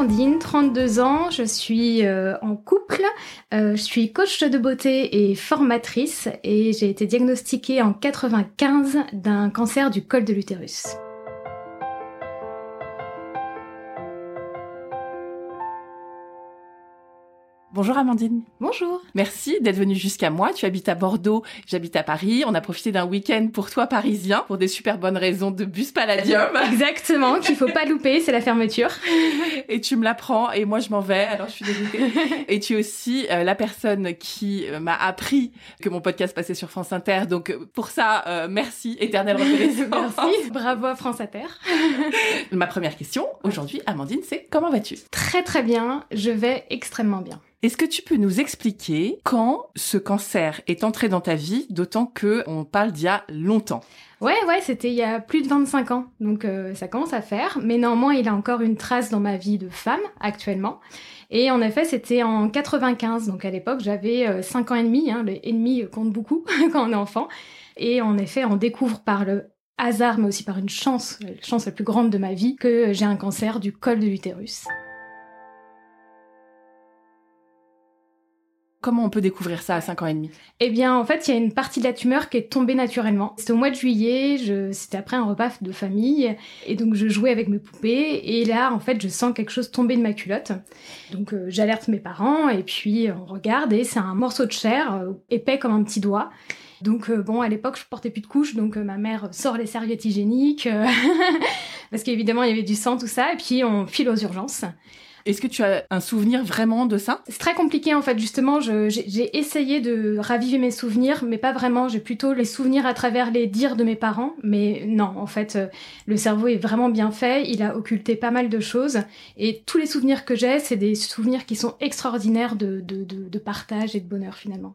Amandine, 32 ans, je suis euh, en couple, euh, je suis coach de beauté et formatrice et j'ai été diagnostiquée en 95 d'un cancer du col de l'utérus. Bonjour Amandine. Bonjour. Merci d'être venue jusqu'à moi. Tu habites à Bordeaux, j'habite à Paris. On a profité d'un week-end pour toi parisien pour des super bonnes raisons de bus Palladium. Exactement, qu'il faut pas louper, c'est la fermeture. Et tu me l'apprends et moi je m'en vais. Alors je suis dégoûtée. et tu es aussi euh, la personne qui euh, m'a appris que mon podcast passait sur France Inter. Donc pour ça, euh, merci, éternelle reconnaissance. merci. Bravo à France Inter. Ma première question aujourd'hui, Amandine, c'est comment vas-tu? Très très bien. Je vais extrêmement bien. Est-ce que tu peux nous expliquer quand ce cancer est entré dans ta vie, d'autant que on parle d'il y a longtemps? Ouais, ouais, c'était il y a plus de 25 ans, donc euh, ça commence à faire, mais néanmoins il a encore une trace dans ma vie de femme actuellement. Et en effet, c'était en 95, donc à l'époque j'avais 5 euh, ans et demi, hein, les ennemis comptent beaucoup quand on est enfant. Et en effet, on découvre par le hasard, mais aussi par une chance, la chance la plus grande de ma vie, que j'ai un cancer du col de l'utérus. Comment on peut découvrir ça à 5 ans et demi? Eh bien, en fait, il y a une partie de la tumeur qui est tombée naturellement. C'était au mois de juillet, c'était après un repas de famille, et donc je jouais avec mes poupées, et là, en fait, je sens quelque chose tomber de ma culotte. Donc euh, j'alerte mes parents, et puis on regarde, et c'est un morceau de chair, euh, épais comme un petit doigt. Donc euh, bon, à l'époque, je portais plus de couches, donc ma mère sort les serviettes hygiéniques, parce qu'évidemment, il y avait du sang, tout ça, et puis on file aux urgences. Est-ce que tu as un souvenir vraiment de ça? C'est très compliqué en fait. Justement, j'ai essayé de raviver mes souvenirs, mais pas vraiment. J'ai plutôt les souvenirs à travers les dires de mes parents. Mais non, en fait, euh, le cerveau est vraiment bien fait. Il a occulté pas mal de choses. Et tous les souvenirs que j'ai, c'est des souvenirs qui sont extraordinaires de, de, de partage et de bonheur finalement.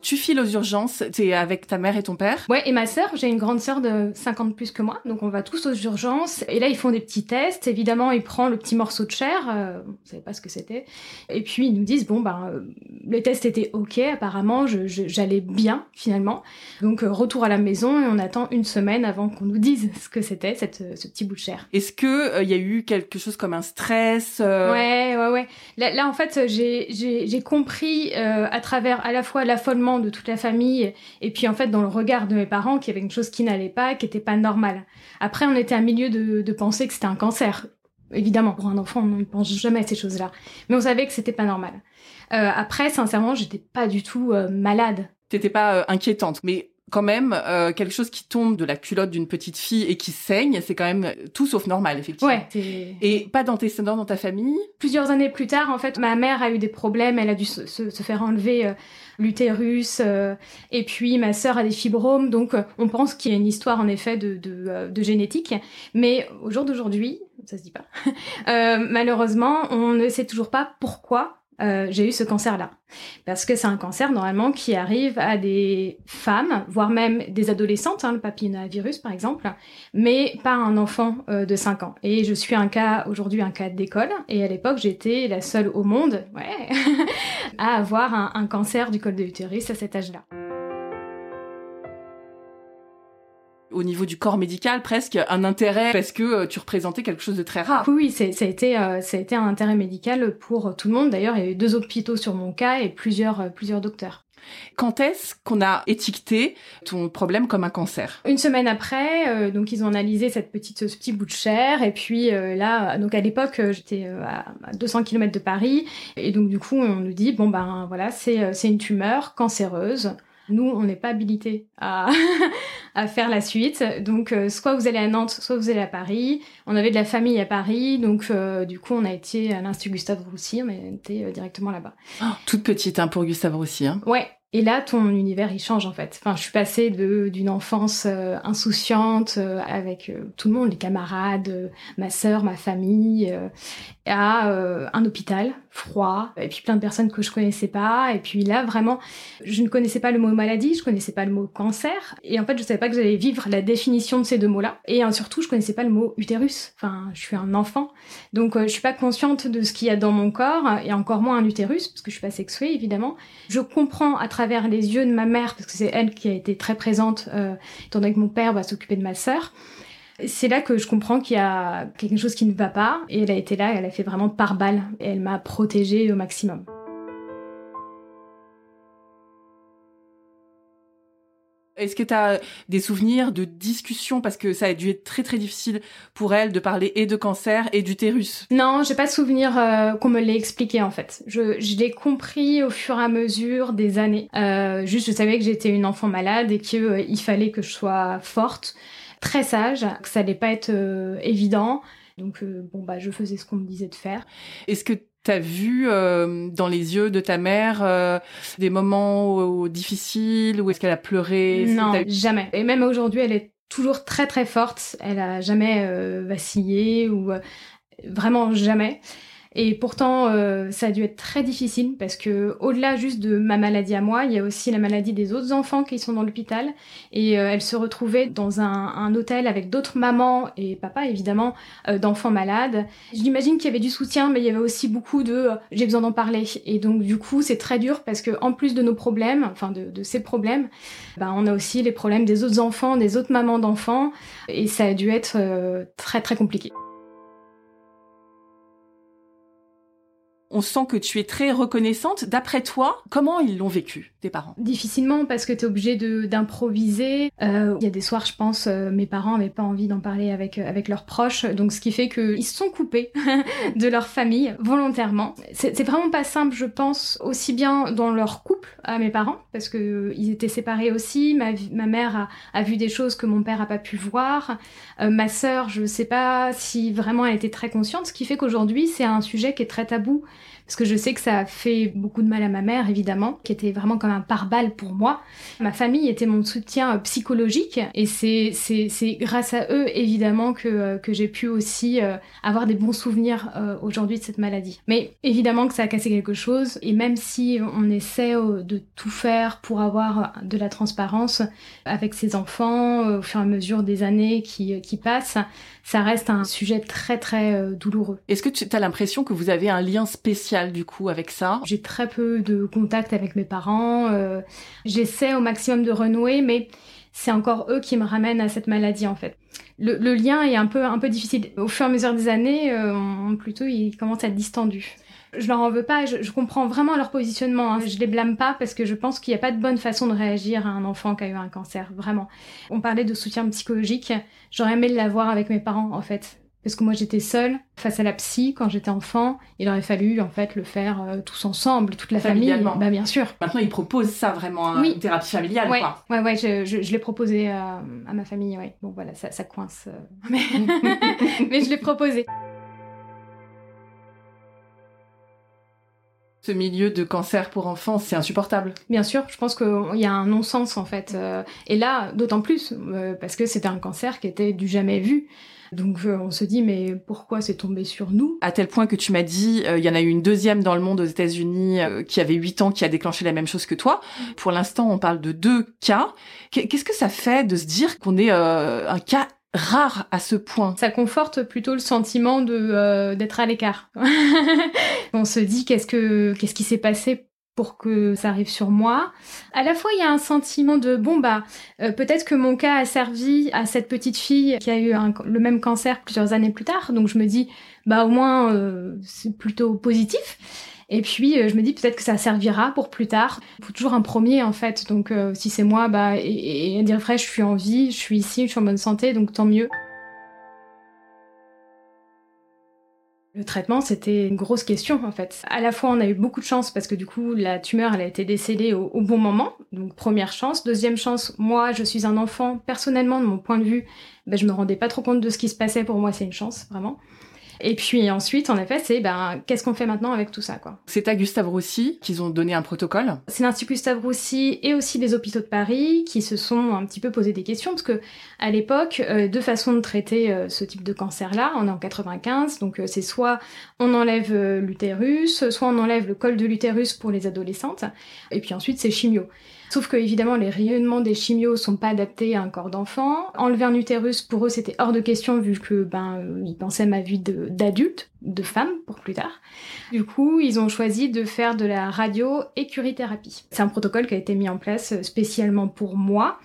Tu files aux urgences, t'es avec ta mère et ton père? Ouais, et ma sœur, j'ai une grande sœur de 50 plus que moi, donc on va tous aux urgences. Et là, ils font des petits tests. Évidemment, ils prennent le petit morceau de chair, euh, on savait pas ce que c'était. Et puis, ils nous disent, bon, ben, euh, les tests étaient ok, apparemment, j'allais bien, finalement. Donc, euh, retour à la maison, et on attend une semaine avant qu'on nous dise ce que c'était, cette, ce petit bout de chair. Est-ce que il y a eu quelque chose comme un stress Ouais, ouais, ouais. Là, là en fait, j'ai compris à travers à la fois l'affolement de toute la famille et puis en fait dans le regard de mes parents qu'il y avait une chose qui n'allait pas, qui était pas normale. Après on était à milieu de, penser que c'était un cancer. Évidemment, pour un enfant, on ne pense jamais à ces choses-là. Mais on savait que c'était pas normal. Euh, après, sincèrement, j'étais pas du tout euh, malade. T'étais pas euh, inquiétante, mais quand même euh, quelque chose qui tombe de la culotte d'une petite fille et qui saigne, c'est quand même tout sauf normal, effectivement. Ouais. Et pas d'antécédents dans ta famille? Plusieurs années plus tard, en fait, ma mère a eu des problèmes. Elle a dû se, se, faire enlever euh, l'utérus. Euh, et puis ma sœur a des fibromes. Donc on pense qu'il y a une histoire en effet de, de, de génétique. Mais au jour d'aujourd'hui, ça se dit pas. malheureusement, on ne sait toujours pas pourquoi euh, j'ai eu ce cancer-là. Parce que c'est un cancer normalement qui arrive à des femmes, voire même des adolescentes, hein, le papillomavirus par exemple, mais pas un enfant euh, de 5 ans. Et je suis un cas aujourd'hui un cas d'école, et à l'époque j'étais la seule au monde, ouais, à avoir un, un cancer du col de l'utérus à cet âge-là. Au niveau du corps médical presque un intérêt parce que euh, tu représentais quelque chose de très rare. Oui, ça a été euh, ça a été un intérêt médical pour tout le monde. D'ailleurs, il y a eu deux hôpitaux sur mon cas et plusieurs euh, plusieurs docteurs. Quand est-ce qu'on a étiqueté ton problème comme un cancer? Une semaine après, donc ils ont analysé cette petite, ce petit bout de chair et puis là, donc à l'époque j'étais à 200 km de Paris et donc du coup on nous dit bon ben voilà c'est c'est une tumeur cancéreuse nous, on n'est pas habilité à, à faire la suite. Donc, euh, soit vous allez à Nantes, soit vous allez à Paris. On avait de la famille à Paris, donc euh, du coup, on a été à l'Institut Gustave Roussy, on a été euh, directement là-bas. Oh, toute petite hein, pour Gustave Roussy. Hein. Ouais, Et là, ton univers, il change en fait. Enfin, je suis passée d'une enfance euh, insouciante euh, avec euh, tout le monde, les camarades, ma sœur, ma famille, à un hôpital froid, et puis plein de personnes que je connaissais pas. Et puis là, vraiment, je ne connaissais pas le mot maladie, je connaissais pas le mot cancer, et en fait, je savais pas que j'allais vivre la définition de ces deux mots-là. Et surtout, je connaissais pas le mot utérus. Enfin, je suis un enfant, donc je suis pas consciente de ce qu'il y a dans mon corps, et encore moins un utérus, parce que je suis pas sexuée, évidemment. Je comprends à les yeux de ma mère, parce que c'est elle qui a été très présente, euh, étant donné que mon père va s'occuper de ma sœur. C'est là que je comprends qu'il y a quelque chose qui ne va pas, et elle a été là, elle a fait vraiment par balle, et elle m'a protégée au maximum. Est-ce que tu as des souvenirs de discussions? Parce que ça a dû être très très difficile pour elle de parler et de cancer et d'utérus Non, j'ai pas de souvenir euh, qu'on me l'ait expliqué en fait. Je, je l'ai compris au fur et à mesure des années. Euh, juste, je savais que j'étais une enfant malade et qu'il euh, fallait que je sois forte, très sage, que ça allait pas être évident. Donc bon bah je faisais ce qu'on me disait de faire. Est-ce que T'as vu euh, dans les yeux de ta mère euh, des moments difficiles où est-ce qu'elle a pleuré Non, jamais. Et même aujourd'hui, elle est toujours très très forte. Elle a jamais euh, vacillé ou vraiment jamais. Et pourtant, euh, ça a dû être très difficile parce que au-delà juste de ma maladie à moi, il y a aussi la maladie des autres enfants qui sont dans l'hôpital. Et euh, elle se retrouvait dans un, un hôtel avec d'autres mamans et papa évidemment euh, d'enfants malades. J'imagine qu'il y avait du soutien, mais il y avait aussi beaucoup de j'ai besoin d'en parler. Et donc du coup, c'est très dur parce que en plus de nos problèmes, enfin de, de ces problèmes, bah, on a aussi les problèmes des autres enfants, des autres mamans d'enfants, et ça a dû être très très compliqué. On sent que tu es très reconnaissante. D'après toi, comment ils l'ont vécu, tes parents? Difficilement, parce que tu es obligé d'improviser. Euh, il y a des soirs, je pense, euh, mes parents n'avaient pas envie d'en parler avec, euh, avec leurs proches, donc ce qui fait qu'ils se sont coupés de leur famille volontairement. C'est vraiment pas simple, je pense, aussi bien dans leur couple à mes parents, parce que ils étaient séparés aussi. Ma, ma mère a, a, vu des choses que mon père a pas pu voir. ma sœur, je sais pas si vraiment elle était très consciente, ce qui fait qu'aujourd'hui, c'est un sujet qui est très tabou parce que je sais que ça a fait beaucoup de mal à ma mère, évidemment, qui était vraiment comme un pare-balles pour moi. Ma famille était mon soutien euh, psychologique, et c'est, grâce à eux, évidemment, que, euh, que j'ai pu aussi euh, avoir des bons souvenirs aujourd'hui de cette maladie. Mais évidemment que ça a cassé quelque chose, et même si on essaie de tout faire pour avoir de la transparence avec ses enfants au fur et à mesure des années qui, qui passent, ça reste un sujet très très douloureux. Est-ce que tu as l'impression que vous avez un lien spécial du coup avec ça? J'ai très peu de contact avec mes parents. Euh, j'essaie au maximum de renouer, mais c'est encore eux qui me ramènent à cette maladie en fait. Le, lien est un peu un peu difficile. Au fur et à mesure des années, euh, plutôt il commence à être distendu. Je leur en veux pas, je, comprends vraiment leur positionnement. Hein. Je les blâme pas parce que je pense qu'il n'y a pas de bonne façon de réagir à un enfant qui a eu un cancer, vraiment. On parlait de soutien psychologique, j'aurais aimé l'avoir avec mes parents en fait. Parce que moi j'étais seule face à la psy quand j'étais enfant, il aurait fallu en fait le faire euh, tous ensemble, toute la famille. Bah bien sûr. Maintenant ils proposent ça vraiment, hein, une thérapie familiale ouais. quoi. Ouais ouais, je, je, l'ai proposé à, à ma famille, ouais. Bon voilà, ça, ça coince, euh, mais, mais je l'ai proposé. ce milieu de cancer pour enfants, c'est insupportable. Bien sûr, je pense qu'il y a un non-sens en fait. Euh, et là, d'autant plus, parce que c'était un cancer qui était du jamais vu. Donc euh, on se dit mais pourquoi c'est tombé sur nous? À tel point que tu m'as dit il y en a eu une deuxième dans le monde aux États-Unis qui avait 8 ans qui a déclenché la même chose que toi. Pour l'instant, on parle de deux cas. Qu'est-ce que ça fait de se dire qu'on est un cas rare à ce point? Ça conforte plutôt le sentiment de euh, d'être à l'écart. on se dit qu'est-ce que qu'est-ce qui s'est passé pour que ça arrive sur moi. À la fois, il y a un sentiment de bon bah euh, peut-être que mon cas a servi à cette petite fille qui a eu le même cancer plusieurs années plus tard. Donc je me dis bah au moins euh, c'est plutôt positif. Et puis euh, je me dis peut-être que ça servira pour plus tard. Il faut toujours un premier en fait. Donc euh, si c'est moi, bah et, dire vrai, je suis en vie, je suis ici, je suis en bonne santé, donc tant mieux. Le traitement, c'était une grosse question en fait. À la fois, on a eu beaucoup de chance parce que du coup, la tumeur, elle a été décédée au, bon moment. Donc première chance. Deuxième chance, moi, je suis un enfant. Personnellement, de mon point de vue, ben, je me rendais pas trop compte de ce qui se passait. Pour moi, c'est une chance, vraiment. Et puis ensuite, en effet, c'est ben, qu'est-ce qu'on fait maintenant avec tout ça, quoi. C'est à Gustave Roussy qu'ils ont donné un protocole C'est l'Institut Gustave Roussy et aussi les hôpitaux de Paris qui se sont un petit peu posé des questions, parce que à l'époque, euh, deux façons de traiter euh, ce type de cancer-là, on est en 95, donc euh, c'est soit on enlève l'utérus, soit on enlève le col de l'utérus pour les adolescentes, et puis ensuite c'est chimio. Sauf que évidemment les rayonnements des chimios sont pas adaptés à un corps d'enfant. Enlever un utérus pour eux c'était hors de question vu que ben ils pensaient à ma vie d'adulte, de, femme pour plus tard. Du coup ils ont choisi de faire de la radio écurithérapie. C'est un protocole qui a été mis en place spécialement pour moi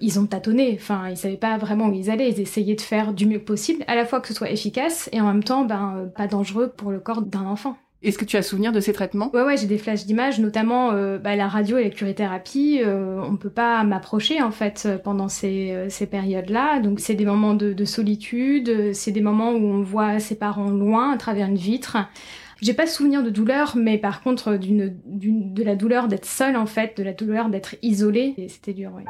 ils ont tâtonné, enfin ils savaient pas vraiment où ils allaient, ils essayaient de faire du mieux possible, à la fois que ce soit efficace et en même temps ben pas dangereux pour le corps d'un enfant. Est-ce que tu as souvenir de ces traitements? Ouais, ouais, j'ai des flashs d'images, notamment euh, bah, la radio et la curithérapie. Euh, on peut pas m'approcher en fait pendant ces, euh, ces périodes-là. Donc c'est des moments de, de solitude, c'est des moments où on voit ses parents loin à travers une vitre. J'ai pas souvenir de douleur, mais par contre d'une, de la douleur d'être seule en fait, de la douleur d'être isolée. Et c'était dur, oui.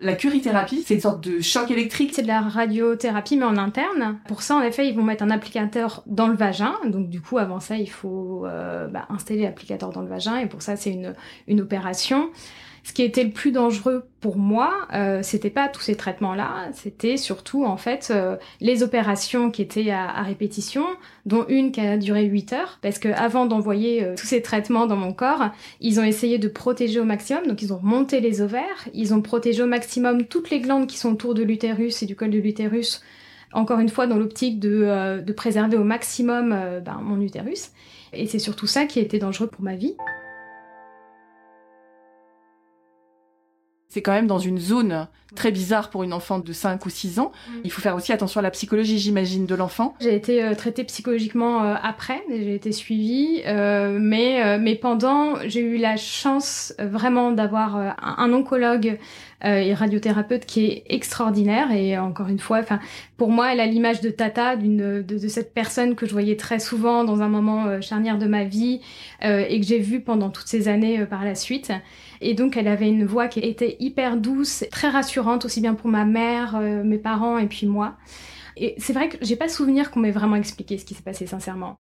La curithérapie, c'est une sorte de choc électrique. C'est de la radiothérapie, mais en interne. Pour ça, en effet, ils vont mettre un applicateur dans le vagin. Donc, du coup, avant ça, il faut euh, bah, installer l'applicateur dans le vagin. Et pour ça, c'est une, une opération. Ce qui était le plus dangereux pour moi, euh, c'était pas tous ces traitements-là, c'était surtout en fait euh, les opérations qui étaient à, répétition, dont une qui a duré 8 heures, parce que avant d'envoyer euh, tous ces traitements dans mon corps, ils ont essayé de protéger au maximum, donc ils ont monté les ovaires, ils ont protégé au maximum toutes les glandes qui sont autour de l'utérus et du col de l'utérus, encore une fois dans l'optique de, euh, de, préserver au maximum ben, mon utérus. Et c'est surtout ça qui été dangereux pour ma vie. C'est quand même dans une zone très bizarre pour une enfant de 5 ou 6 ans. Mm. Il faut faire aussi attention à la psychologie, j'imagine, de l'enfant. J'ai été euh, traitée psychologiquement euh, après, j'ai été suivie, euh, mais, mais pendant, j'ai eu la chance vraiment d'avoir un, un, oncologue et radiothérapeute qui est extraordinaire et encore une fois, enfin pour moi, elle a l'image de Tata, d'une de, de, cette personne que je voyais très souvent dans un moment charnière de ma vie et que j'ai vu pendant toutes ces années par la suite. Et donc, elle avait une voix qui était hyper douce, très rassurante, aussi bien pour ma mère, euh, mes parents et puis moi. Et c'est vrai que j'ai pas souvenir qu'on m'ait vraiment expliqué ce qui s'est passé, sincèrement.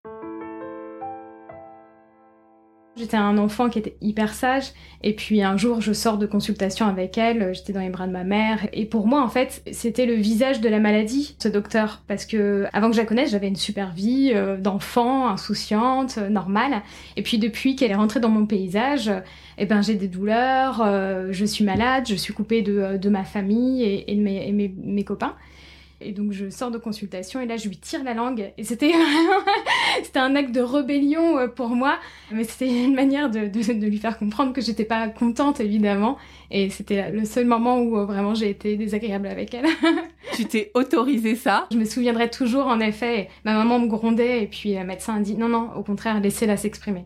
J'étais un enfant qui était hyper sage, et puis un jour je sors de consultation avec elle, j'étais dans les bras de ma mère, et pour moi en fait c'était le visage de la maladie, ce docteur, parce que avant que je la connaisse j'avais une super vie euh, d'enfant, insouciante, euh, normale, et puis depuis qu'elle est rentrée dans mon paysage, eh ben j'ai des douleurs, euh, je suis malade, je suis coupée de, de ma famille et, de mes, mes copains. Et donc je sors de consultation et là je lui tire la langue. Et c'était c'était un acte de rébellion euh, pour moi, mais c'était une manière de, de, de, lui faire comprendre que j'étais pas contente évidemment. Et c'était le seul moment où euh, vraiment j'ai été désagréable avec elle. tu t'es autorisé ça? Je me souviendrai toujours en effet. Ma maman me grondait et puis le médecin a dit non non, au contraire laissez-la s'exprimer.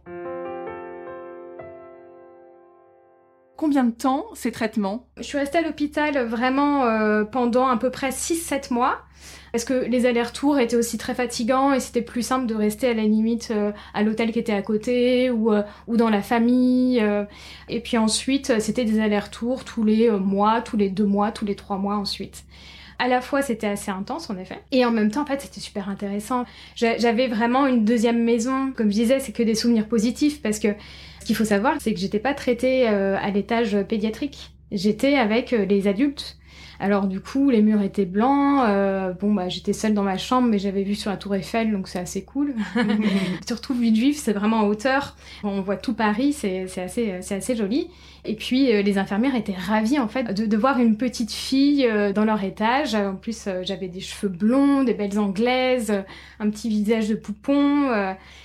Combien de temps ces traitements? Je suis restée à l'hôpital vraiment euh, pendant à peu près 6-7 mois. Parce que les allers-retours étaient aussi très fatigants et c'était plus simple de rester à la limite euh, à l'hôtel qui était à côté ou, euh, ou dans la famille. et puis ensuite, c'était des allers-retours tous les mois, tous les deux mois, tous les trois mois ensuite. À la fois, c'était assez intense, en effet. Et en même temps, en fait, c'était super intéressant. J'avais vraiment une deuxième maison. Comme je disais, c'est que des souvenirs positifs parce que qu'il faut savoir, c'est que j'étais pas traitée euh, à l'étage pédiatrique. J'étais avec euh, les adultes. Alors du coup, les murs étaient blancs. Euh, bon, bah j'étais seule dans ma chambre, mais j'avais vu sur la Tour Eiffel, donc c'est assez cool. Surtout vif, c'est vraiment en hauteur. On voit tout Paris, c'est assez, c'est assez joli. Et puis euh, les infirmières étaient ravies en fait de, voir une petite fille euh, dans leur étage. En plus, euh, j'avais des cheveux blonds, des belles anglaises, un petit visage de poupon.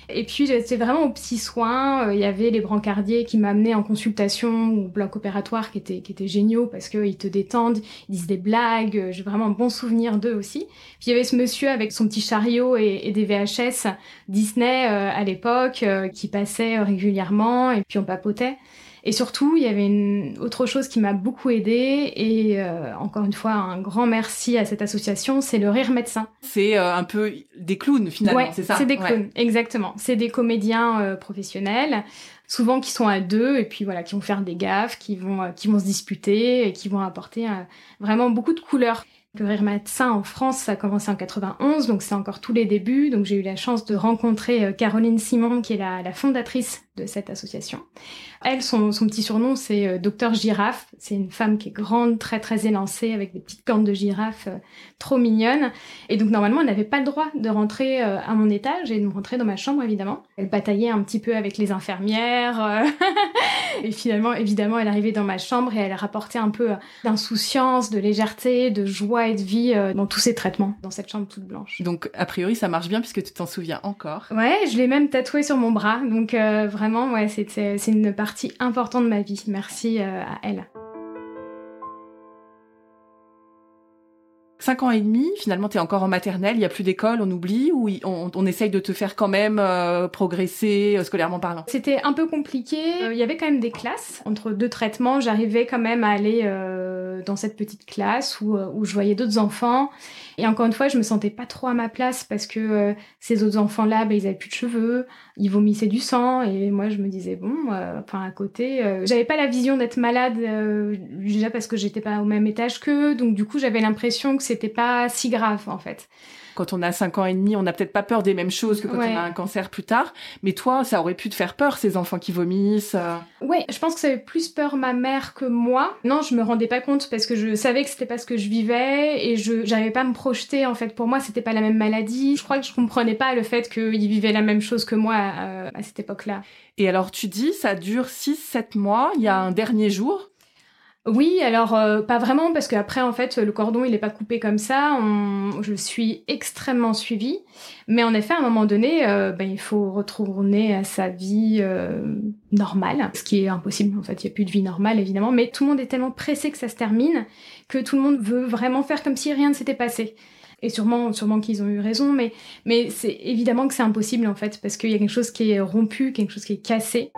et puis j'étais vraiment aux petits soins. Il y avait les brancardiers qui m'amenaient en consultation ou bloc opératoire qui étaient qui étaient géniaux parce qu'ils te détendent, ils disent des blagues. J'ai vraiment un bon souvenir d'eux aussi. Puis il y avait ce monsieur avec son petit chariot et, et des VHS Disney à l'époque qui passait régulièrement et puis on papotait. Et surtout, il y avait une autre chose qui m'a beaucoup aidée et euh, encore une fois un grand merci à cette association, c'est le Rire Médecin. C'est euh, un peu des clowns finalement, c'est ça C'est des clowns, exactement. C'est des comédiens euh, professionnels, souvent qui sont à deux et puis voilà, qui vont faire des gaffes, qui vont qui vont se disputer et qui vont apporter vraiment beaucoup de couleurs. Le rire médecin en France, ça a commencé en 91, donc c'est encore tous les débuts. Donc j'ai eu la chance de rencontrer euh, Caroline Simon, qui est la, la fondatrice de cette association. Elle, son, son petit surnom, c'est euh, Docteur Girafe. C'est une femme qui est grande, très très élancée, avec des petites cornes de girafe euh, trop mignonnes. Et donc normalement, elle n'avait pas le droit de rentrer euh, à mon étage et de me rentrer dans ma chambre, évidemment. Elle bataillait un petit peu avec les infirmières. et finalement, évidemment, elle arrivait dans ma chambre et elle rapportait un peu d'insouciance, de légèreté, de joie et de vie dans tous ces traitements, dans cette chambre toute blanche. Donc, a priori, ça marche bien puisque tu t'en souviens encore. Ouais, je l'ai même tatoué sur mon bras. Donc, vraiment, ouais, c'est une partie importante de ma vie. Merci euh, à elle. Cinq ans et demi, finalement, tu es encore en maternelle, il n'y a plus d'école, on oublie, ou on, essaye de te faire quand même euh, progresser euh, scolairement parlant? C'était un peu compliqué. Il y avait quand même des classes. Entre deux traitements, j'arrivais quand même à aller dans cette petite classe où, où je voyais d'autres enfants. Et encore une fois, je me sentais pas trop à ma place parce que euh, ces autres enfants-là, bah, ils avaient plus de cheveux, ils vomissaient du sang, et moi je me disais bon, euh, enfin à côté, euh, j'avais pas la vision d'être malade déjà parce que j'étais pas au même étage qu'eux, donc du coup j'avais l'impression que c'était pas si grave en fait quand on a 5 ans et demi, on n'a peut-être pas peur des mêmes choses que quand on a un cancer plus tard. Mais toi, ça aurait pu te faire peur, ces enfants qui vomissent. Euh. Ouais, je pense que ça avait plus peur ma mère que moi. Non, je me rendais pas compte parce que je savais que c'était pas ce que je vivais et je j'arrivais pas à me projeter. En fait, pour moi, c'était pas la même maladie. Je crois que je comprenais pas le fait qu'ils vivaient la même chose que moi euh, à cette époque-là. Et alors, tu dis, ça dure 6-7 mois. Il y a un dernier jour. Oui, alors euh, pas vraiment parce qu'après en fait le cordon il n'est pas coupé comme ça. Je suis extrêmement suivie, mais en effet à un moment donné, euh, ben, il faut retourner à sa vie euh, normale, ce qui est impossible. En fait, il n'y a plus de vie normale évidemment, mais tout le monde est tellement pressé que ça se termine que tout le monde veut vraiment faire comme si rien ne s'était passé. Et sûrement, sûrement qu'ils ont eu raison, mais mais c'est évidemment que c'est impossible en fait parce qu'il y a quelque chose qui est rompu, quelque chose qui est cassé.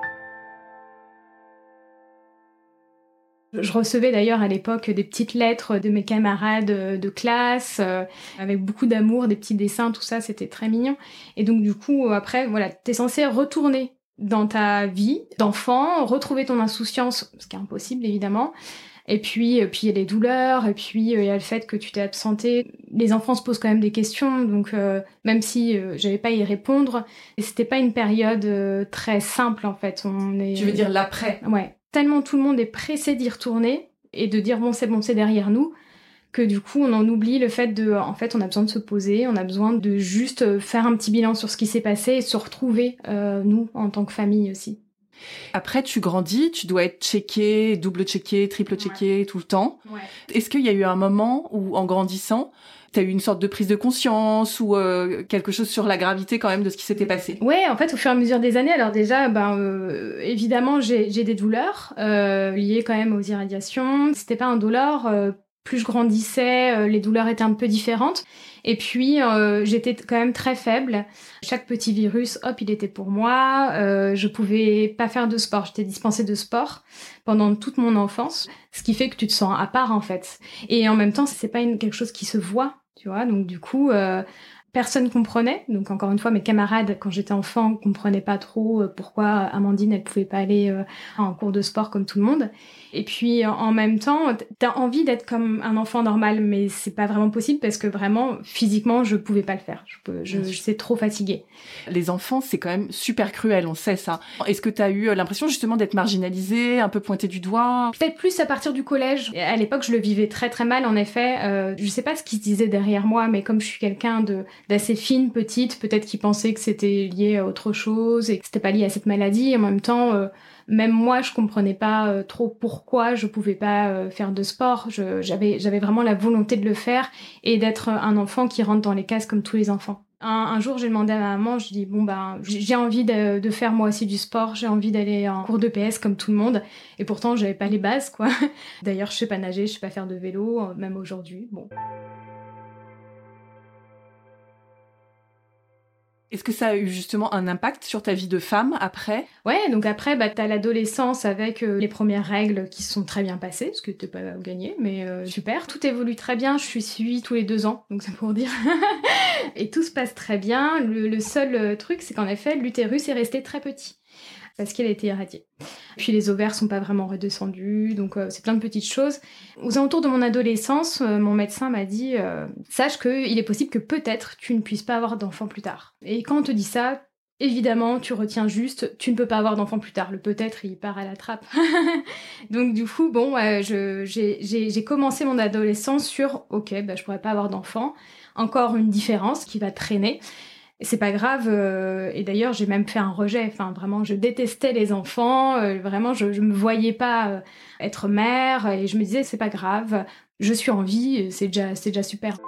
Je recevais d'ailleurs à l'époque des petites lettres de mes camarades de classe, euh, avec beaucoup d'amour, des petits dessins, tout ça, c'était très mignon. Et donc du coup, après, voilà, t'es censé retourner dans ta vie d'enfant, retrouver ton insouciance, ce qui est impossible évidemment. Et puis, euh, puis il y a les douleurs, et puis euh, il y a le fait que tu t'es absenté. Les enfants se posent quand même des questions, donc même si j'avais pas à y répondre, c'était pas une période très simple en fait. On est. Tu veux dire l'après? Ouais tellement tout le monde est pressé d'y retourner et de dire bon c'est bon c'est derrière nous que du coup on en oublie le fait de en fait on a besoin de se poser on a besoin de juste faire un petit bilan sur ce qui s'est passé et se retrouver euh, nous en tant que famille aussi. Après, tu grandis, tu dois être checké, double checké, triple checké tout le temps. Est-ce qu'il y a eu un moment où, en grandissant, tu as eu une sorte de prise de conscience ou euh, quelque chose sur la gravité quand même de ce qui s'était passé Ouais, en fait, au fur et à mesure des années, alors déjà, ben euh, évidemment, j'ai des douleurs euh, liées quand même aux irradiations. C'était pas un douleur. plus je grandissais, les douleurs étaient un peu différentes. Et puis, j'étais quand même très faible. Chaque petit virus, hop, il était pour moi. je pouvais pas faire de sport. J'étais dispensée de sport pendant toute mon enfance, ce qui fait que tu te sens à part en fait. Et en même temps, c'est pas une, quelque chose qui se voit tu vois. Donc du coup, euh, personne comprenait. Donc encore une fois, mes camarades, quand j'étais enfant, comprenaient pas trop euh, pourquoi Amandine, elle pouvait pas aller euh, en cours de sport comme tout le monde. Et puis en même temps, t'as envie d'être comme un enfant normal, mais c'est pas vraiment possible parce que vraiment, physiquement, je pouvais pas le faire. Je, peux, je, je suis trop fatiguée. Les enfants, c'est quand même super cruel, on sait ça. Est-ce que t'as eu l'impression justement d'être marginalisée, un peu pointée du doigt? Peut-être plus à partir du collège. À l'époque, je le vivais très très mal, en effet. Euh, je sais pas ce qui se disait derrière moi, mais comme je suis quelqu'un de d'assez fine, petite, peut-être qu'ils pensaient que c'était lié à autre chose et que c'était pas lié à cette maladie. Et en même temps, euh, même moi, je comprenais pas euh, trop pourquoi je pouvais pas euh, faire de sport. J'avais j'avais vraiment la volonté de le faire et d'être un enfant qui rentre dans les cases comme tous les enfants. Un, jour, j'ai demandé à ma maman, je dis bon ben j'ai envie de, de, faire moi aussi du sport, j'ai envie d'aller en cours de PS comme tout le monde. Et pourtant, j'avais pas les bases quoi. D'ailleurs, je sais pas nager, je sais pas faire de vélo, même aujourd'hui. Bon. Est-ce que ça a eu justement un impact sur ta vie de femme après? Ouais, donc après, bah, t'as l'adolescence avec euh, les premières règles qui se sont très bien passées, ce que t'es pas gagné, mais euh, super. Tout évolue très bien, je suis suivie tous les deux ans, donc c'est pour dire. et tout se passe très bien. Le, le seul euh, truc, c'est qu'en effet, l'utérus est resté très petit. Parce qu'elle a été irradiée. Puis les ovaires sont pas vraiment redescendus, donc c'est plein de petites choses. Aux alentours de mon adolescence, mon médecin m'a dit sache qu'il est possible que peut-être tu ne puisses pas avoir d'enfant plus tard. Et quand on te dit ça, Évidemment, tu retiens juste, tu ne peux pas avoir d'enfant plus tard. Le peut-être, il part à la trappe. Donc du coup, bon, j'ai commencé mon adolescence sur, ok, bah, je pourrais pas avoir d'enfant. Encore une différence qui va traîner. C'est pas grave. Euh, et d'ailleurs, j'ai même fait un rejet. Enfin, vraiment, je détestais les enfants. Euh, vraiment, je, me voyais pas euh, être mère. Et je me disais, c'est pas grave. Je suis en vie. C'est déjà, c'est déjà super.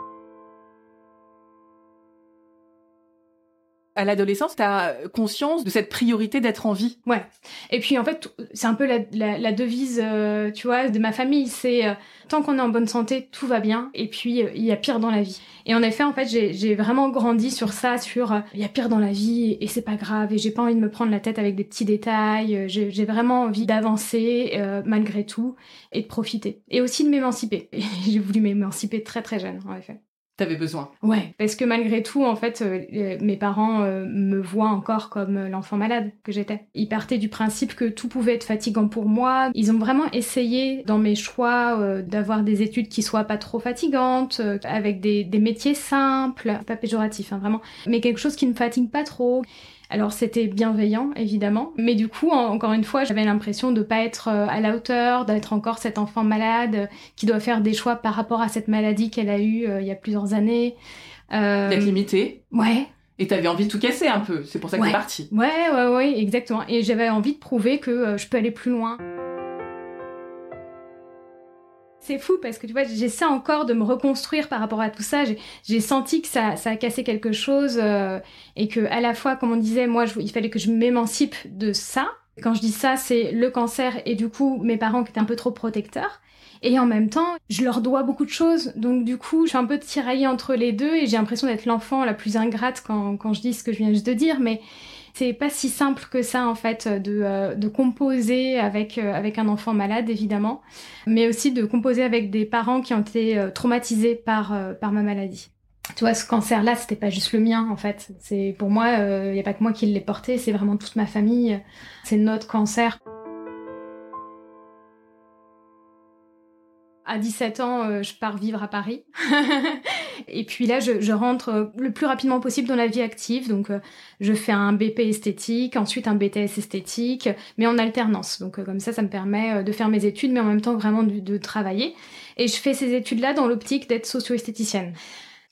À l'adolescence, tu as conscience de cette priorité d'être en vie. Ouais. Et puis en fait, c'est un peu la, devise, euh, tu vois, de ma famille, c'est euh, tant qu'on est en bonne santé, tout va bien. Et puis euh, il y a pire dans la vie. Et en effet, en fait, j'ai vraiment grandi sur ça, sur il y a pire dans la vie et c'est pas grave. Et j'ai pas envie de me prendre la tête avec des petits détails. J'ai vraiment envie d'avancer malgré tout et de profiter. Et aussi de m'émanciper. j'ai voulu m'émanciper très très jeune, en effet t'avais besoin. Ouais, parce que malgré tout, en fait, euh, mes parents euh, me voient encore comme euh, l'enfant malade que j'étais. Ils partaient du principe que tout pouvait être fatigant pour moi. Ils ont vraiment essayé, dans mes choix, d'avoir des études qui soient pas trop fatigantes, avec des, des, métiers simples, pas péjoratifs, hein, vraiment, mais quelque chose qui ne fatigue pas trop. Alors c'était bienveillant évidemment, mais du coup encore une fois j'avais l'impression de pas être euh, à la hauteur, d'être encore cet enfant malade euh, qui doit faire des choix par rapport à cette maladie qu'elle a eue euh, il y a plusieurs années. D'être limitée. Ouais. Et t'avais envie de tout casser un peu, c'est pour ça que ouais. t'es partie. Ouais, ouais, ouais, exactement. Et j'avais envie de prouver que je peux aller plus loin. C'est fou parce que tu vois, j'essaie encore de me reconstruire par rapport à tout ça. J'ai senti que ça, ça a cassé quelque chose euh, et que à la fois, comme on disait, moi, il fallait que je m'émancipe de ça. Quand je dis ça, c'est le cancer et du coup mes parents qui étaient un peu trop protecteurs. Et en même temps, je leur dois beaucoup de choses. Donc du coup, je suis un peu tiraillée entre les deux et j'ai l'impression d'être l'enfant la plus ingrate quand, je dis ce que je viens juste de dire. Mais c'est pas si simple que ça en fait de, euh, de composer avec, euh, avec un enfant malade évidemment, mais aussi de composer avec des parents qui ont été euh, traumatisés par, par ma maladie. Tu vois, ce cancer-là, c'était pas juste le mien, en fait. C'est pour moi, il n'y a pas que moi qui l'ai porté, c'est vraiment toute ma famille. C'est notre cancer. À 17 ans, je pars vivre à Paris. et puis là, je, rentre euh, le plus rapidement possible dans la vie active. Donc, euh, je fais un BP esthétique, ensuite un BTS esthétique, mais en alternance. Donc, comme ça, ça me permet de faire mes études, mais en même temps vraiment de, de travailler. Et je fais ces études-là dans l'optique d'être socio-esthéticienne.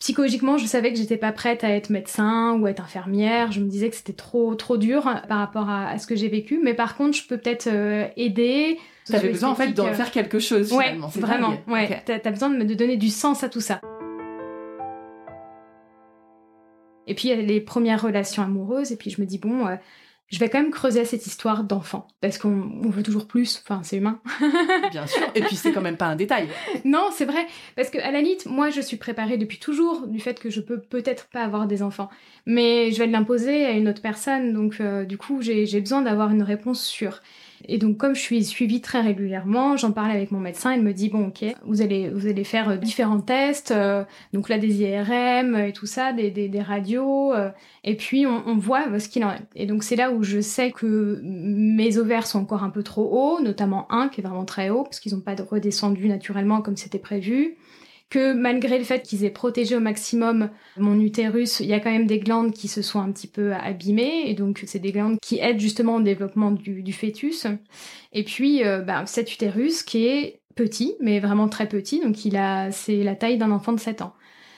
Psychologiquement, je savais que j'étais pas prête à être médecin ou à être infirmière. Je me disais que c'était trop trop dur par rapport à, ce que j'ai vécu. Mais par contre, je peux peut-être aider, T'avais besoin en fait d'en faire quelque chose finalement. Ouais, vraiment. Ouais. T'as besoin de, de donner du sens à tout ça. Et puis il y a les premières relations amoureuses et puis je me dis bon, euh, je vais quand même creuser cette histoire d'enfant parce qu'on veut toujours plus. Enfin, c'est humain. Bien sûr. Et puis c'est quand même pas un détail. Non, c'est vrai parce que à la limite, moi je suis préparée depuis toujours du fait que je peux peut-être pas avoir des enfants, mais je vais l'imposer à une autre personne. Donc euh, du coup, j'ai besoin d'avoir une réponse sûre. Et donc, comme je suis suivie très régulièrement, j'en parlais avec mon médecin. Il me dit bon, ok, vous allez vous allez faire euh, différents tests, euh, donc là des IRM et tout ça, des, des, des radios, euh, et puis on, on voit ce qu'il en est. Et donc c'est là où je sais que mes ovaires sont encore un peu trop hauts, notamment un qui est vraiment très haut parce qu'ils n'ont pas redescendu naturellement comme c'était prévu que malgré le fait qu'ils aient protégé au maximum mon utérus, il y a quand même des glandes qui se sont un petit peu abîmées, et donc c'est des glandes qui aident justement au développement du, fœtus. Et puis euh, bah, cet utérus qui est petit, mais vraiment très petit, donc il a, c'est la taille d'un enfant de 7 ans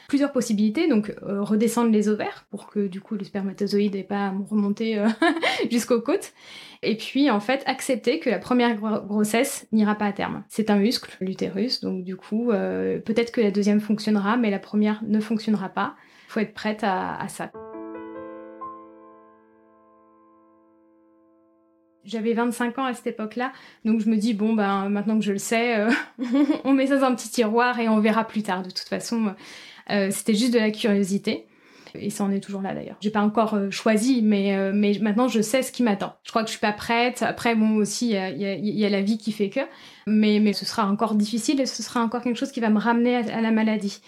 plusieurs possibilités. Donc euh, redescendre les ovaires pour que du coup le spermatozoïde n'ait pas à remonter euh, jusqu'aux côtes. Et puis en fait accepter que la première grossesse n'ira pas à terme. C'est un muscle, l'utérus, donc du coup euh, peut-être que la deuxième fonctionnera, mais la première ne fonctionnera pas. Il faut être prête à, ça. J'avais 25 ans à cette époque-là, donc je me dis bon ben maintenant que je le sais, on met ça dans un petit tiroir et on verra plus tard. De toute façon, euh, c'était juste de la curiosité. Et ça en est toujours là d'ailleurs. J'ai pas encore euh, choisi, mais, euh, mais maintenant je sais ce qui m'attend. Je crois que je suis pas prête. Après, bon, aussi, il y a, y a, la vie qui fait que. Mais, mais ce sera encore difficile et ce sera encore quelque chose qui va me ramener à, la maladie.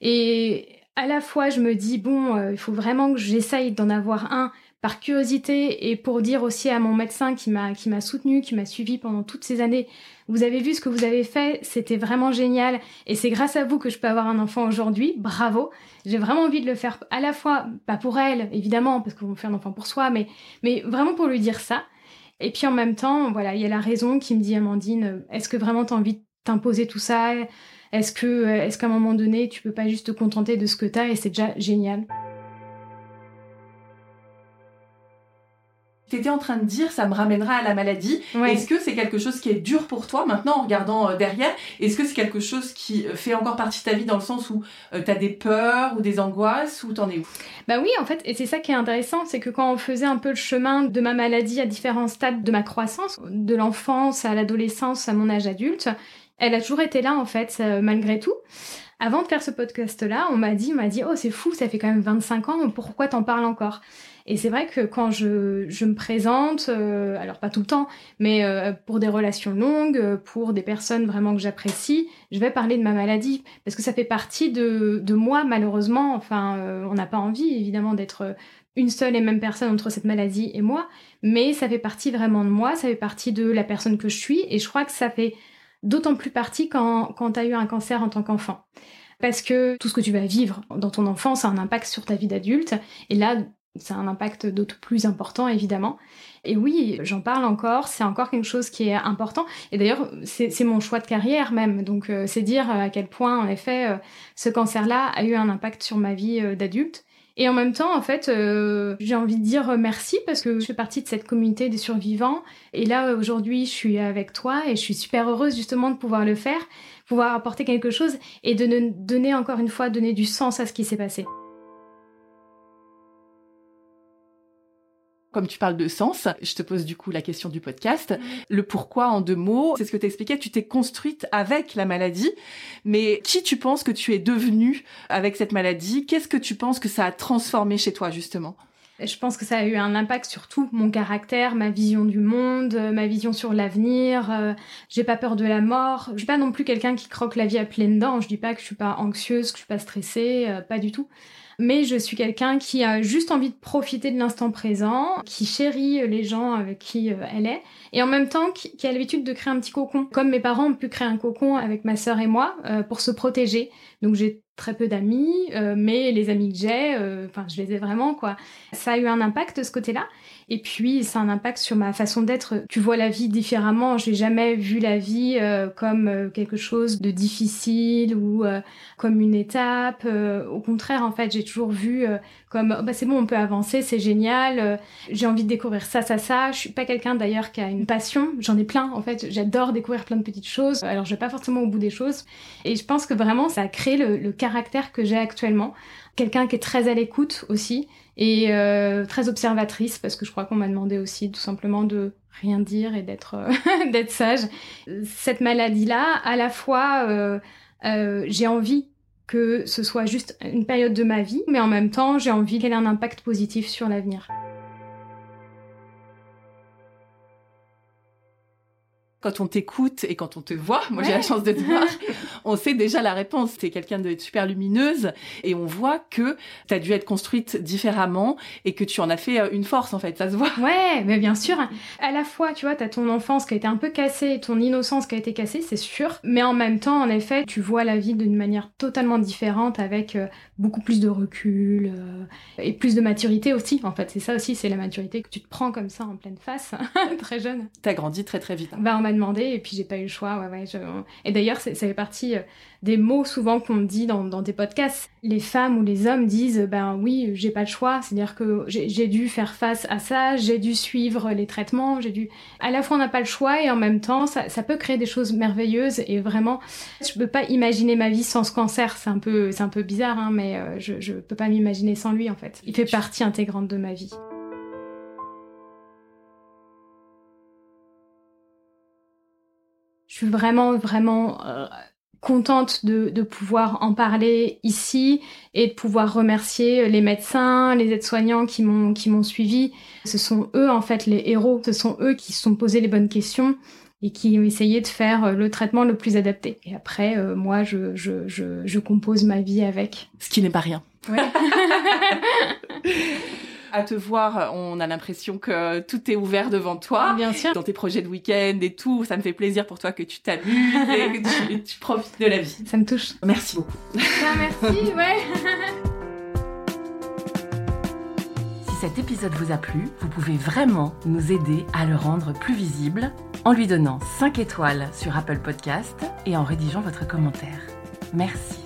Et à la fois, je me dis, bon, il faut vraiment que j'essaye d'en avoir un par curiosité et pour dire aussi à mon médecin qui m'a qui soutenu, qui m'a suivi pendant toutes ces années, vous avez vu ce que vous avez fait, c'était vraiment génial et c'est grâce à vous que je peux avoir un enfant aujourd'hui. Bravo. J'ai vraiment envie de le faire à la fois pas pour elle évidemment parce qu'on fait un enfant pour soi mais mais vraiment pour lui dire ça. Et puis en même temps, voilà, il y a la raison qui me dit Amandine, est-ce que vraiment tu as envie de t'imposer tout ça? Est-ce que est-ce qu'à un moment donné, tu peux pas juste te contenter de ce que tu as et c'est déjà génial? Tu étais en train de dire ça me ramènera à la maladie. Est-ce que c'est quelque chose qui est dur pour toi maintenant en regardant euh, derrière? Est-ce que c'est quelque chose qui euh, fait encore partie de ta vie dans le sens où euh, tu as des peurs ou des angoisses ou t'en es où? Bah oui, en fait, et c'est ça qui est intéressant, c'est que quand on faisait un peu le chemin de ma maladie à différents stades de ma croissance, de l'enfance à l'adolescence à mon âge adulte, elle a toujours été là en fait, malgré tout. Avant de faire ce podcast-là, on m'a dit, on m'a dit, oh c'est fou, ça fait quand même 25 ans, pourquoi t'en parles encore? Et c'est vrai que quand je, je me présente, euh, alors pas tout le temps, mais euh, pour des relations longues, pour des personnes vraiment que j'apprécie, je vais parler de ma maladie parce que ça fait partie de, de moi malheureusement. Enfin, euh, on n'a pas envie évidemment d'être une seule et même personne entre cette maladie et moi, mais ça fait partie vraiment de moi, ça fait partie de la personne que je suis et je crois que ça fait d'autant plus partie quand, quand tu as eu un cancer en tant qu'enfant parce que tout ce que tu vas vivre dans ton enfance a un impact sur ta vie d'adulte. Et là, ça a un impact d'autant plus important évidemment. Et oui, j'en parle encore, c'est encore quelque chose qui est important. Et d'ailleurs, c'est mon choix de carrière même. Donc euh, c'est dire à quel point, en effet, euh, ce cancer-là a eu un impact sur ma vie euh, d'adulte. Et en même temps, en fait, j'ai envie de dire merci parce que je fais partie de cette communauté des survivants. Et là, aujourd'hui, je suis avec toi et je suis super heureuse justement de pouvoir le faire, pouvoir apporter quelque chose et de donner encore une fois, donner du sens à ce qui s'est passé. Comme tu parles de sens, je te pose du coup la question du podcast. Le pourquoi en deux mots, c'est ce que tu expliquais, tu t'es construite avec la maladie, mais qui tu penses que tu es devenue avec cette maladie? Qu'est-ce que tu penses que ça a transformé chez toi justement? Je pense que ça a eu un impact sur tout mon caractère, ma vision du monde, ma vision sur l'avenir. Euh, j'ai pas peur de la mort. Je suis pas non plus quelqu'un qui croque la vie à pleines dents. Je dis pas que je suis pas anxieuse, que je suis pas stressée, euh, pas du tout mais je suis quelqu'un qui a juste envie de profiter de l'instant présent, qui chérit les gens avec qui euh, elle est, et en même temps qui, a l'habitude de créer un petit cocon. Comme mes parents ont pu créer un cocon avec ma sœur et moi euh, pour se protéger. Donc j'ai très peu d'amis, euh, mais les amis que j'ai, enfin je les ai vraiment quoi. Ça a eu un impact de ce côté-là. Et puis, ça a un impact sur ma façon d'être. Tu vois la vie différemment. J'ai jamais vu la vie euh, comme euh, quelque chose de difficile ou euh, comme une étape. au contraire, en fait, j'ai toujours vu comme oh, bah c'est bon, on peut avancer, c'est génial. j'ai envie de découvrir ça, ça, ça. Je suis pas quelqu'un d'ailleurs qui a une passion. J'en ai plein. En fait, j'adore découvrir plein de petites choses. Alors, je vais pas forcément au bout des choses. Et je pense que vraiment, ça a créé le, le caractère que j'ai actuellement. Quelqu'un qui est très à l'écoute aussi et euh, très observatrice parce que je crois qu'on m'a demandé aussi tout simplement de rien dire et d'être euh, sage. Cette maladie-là, à la fois, euh, j'ai envie que ce soit juste une période de ma vie, mais en même temps, j'ai envie qu'elle ait un impact positif sur l'avenir. Quand on t'écoute et quand on te voit, moi j'ai la chance de te voir, on sait déjà la réponse. T'es quelqu'un de super lumineuse et on voit que t'as dû être construite différemment et que tu en as fait euh, une force en fait, ça se voit. Ouais, mais bien sûr. À la fois, tu vois, t'as ton enfance qui a été un peu cassée, ton innocence qui a été cassée, c'est sûr. Mais en même temps, en effet, tu vois la vie d'une manière totalement différente avec euh, beaucoup plus de recul euh, et plus de maturité aussi. En fait, c'est ça aussi, c'est la maturité que tu te prends comme ça en pleine face, très jeune. T'as grandi très très vite. Bah, demandé et puis j'ai pas eu le choix. Ouais, ouais, Et d'ailleurs, ça fait partie euh, des mots souvent qu'on dit dans, dans des podcasts. Les femmes ou les hommes disent ben oui, j'ai pas le choix. C'est-à-dire que j'ai dû faire face à ça, j'ai dû suivre les traitements, j'ai dû. À la fois, on n'a pas le choix et en même temps, ça, ça, peut créer des choses merveilleuses et vraiment, je peux pas imaginer ma vie sans ce cancer. C'est un peu, c'est un peu bizarre, hein, mais euh, je, je peux pas m'imaginer sans lui en fait. Il fait partie intégrante de ma vie. Je suis vraiment, vraiment euh, contente de, de, pouvoir en parler ici et de pouvoir remercier les médecins, les aides-soignants qui m'ont qui m'ont suivi. Ce sont eux en fait les héros. Ce sont eux qui se sont posés les bonnes questions et qui ont essayé de faire euh, le traitement le plus adapté. Et après, euh, moi, je, je, je, je, compose ma vie avec. Ce qui n'est pas rien. Ouais. À te voir, on a l'impression que tout est ouvert devant toi. Bien sûr. Dans tes projets de week-end et tout, ça me fait plaisir pour toi que tu t'amuses et que tu, tu profites de la vie. Ça me touche. Merci beaucoup. Ah, merci, ouais. Si cet épisode vous a plu, vous pouvez vraiment nous aider à le rendre plus visible en lui donnant 5 étoiles sur Apple Podcast et en rédigeant votre commentaire. Merci.